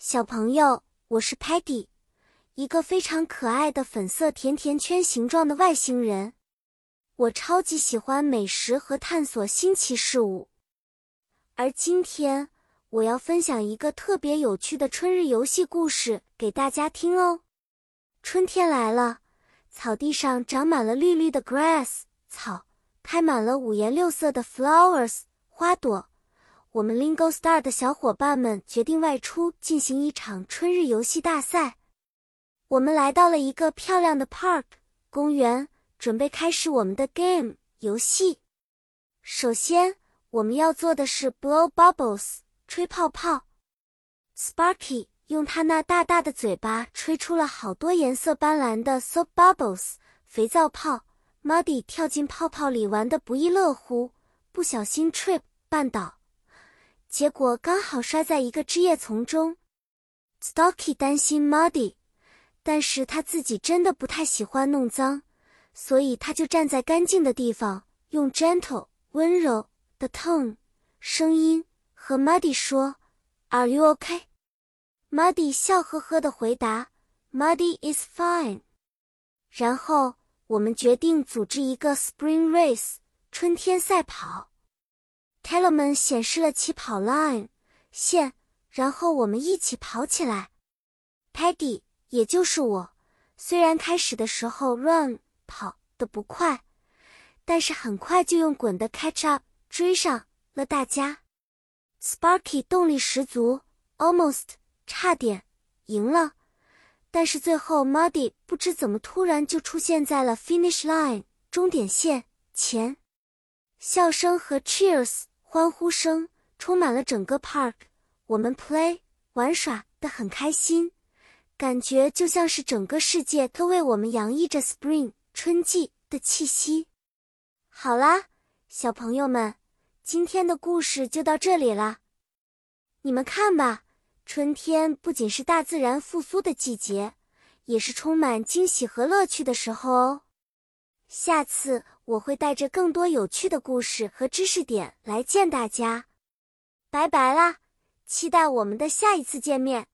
小朋友，我是 Patty，一个非常可爱的粉色甜甜圈形状的外星人。我超级喜欢美食和探索新奇事物，而今天我要分享一个特别有趣的春日游戏故事给大家听哦。春天来了，草地上长满了绿绿的 grass 草，开满了五颜六色的 flowers 花朵。我们 Lingo Star 的小伙伴们决定外出进行一场春日游戏大赛。我们来到了一个漂亮的 park 公园，准备开始我们的 game 游戏。首先，我们要做的是 blow bubbles 吹泡泡。Sparky 用他那大大的嘴巴吹出了好多颜色斑斓的 soap bubbles 肥皂泡。Muddy 跳进泡泡里玩得不亦乐乎，不小心 trip 绊倒。结果刚好摔在一个枝叶丛中。Stocky 担心 Muddy，但是他自己真的不太喜欢弄脏，所以他就站在干净的地方，用 gentle 温柔的 tone 声音和 Muddy 说：“Are you OK？”Muddy 笑呵呵的回答：“Muddy is fine。”然后我们决定组织一个 Spring Race 春天赛跑。Tellerman 显示了起跑 line 线，然后我们一起跑起来。Paddy，也就是我，虽然开始的时候 run 跑的不快，但是很快就用滚的 catch up 追上了大家。Sparky 动力十足，almost 差点赢了，但是最后 Muddy 不知怎么突然就出现在了 finish line 终点线前，笑声和 cheers。欢呼声充满了整个 park，我们 play 玩耍的很开心，感觉就像是整个世界都为我们洋溢着 spring 春季的气息。好啦，小朋友们，今天的故事就到这里啦。你们看吧，春天不仅是大自然复苏的季节，也是充满惊喜和乐趣的时候哦。下次我会带着更多有趣的故事和知识点来见大家，拜拜啦！期待我们的下一次见面。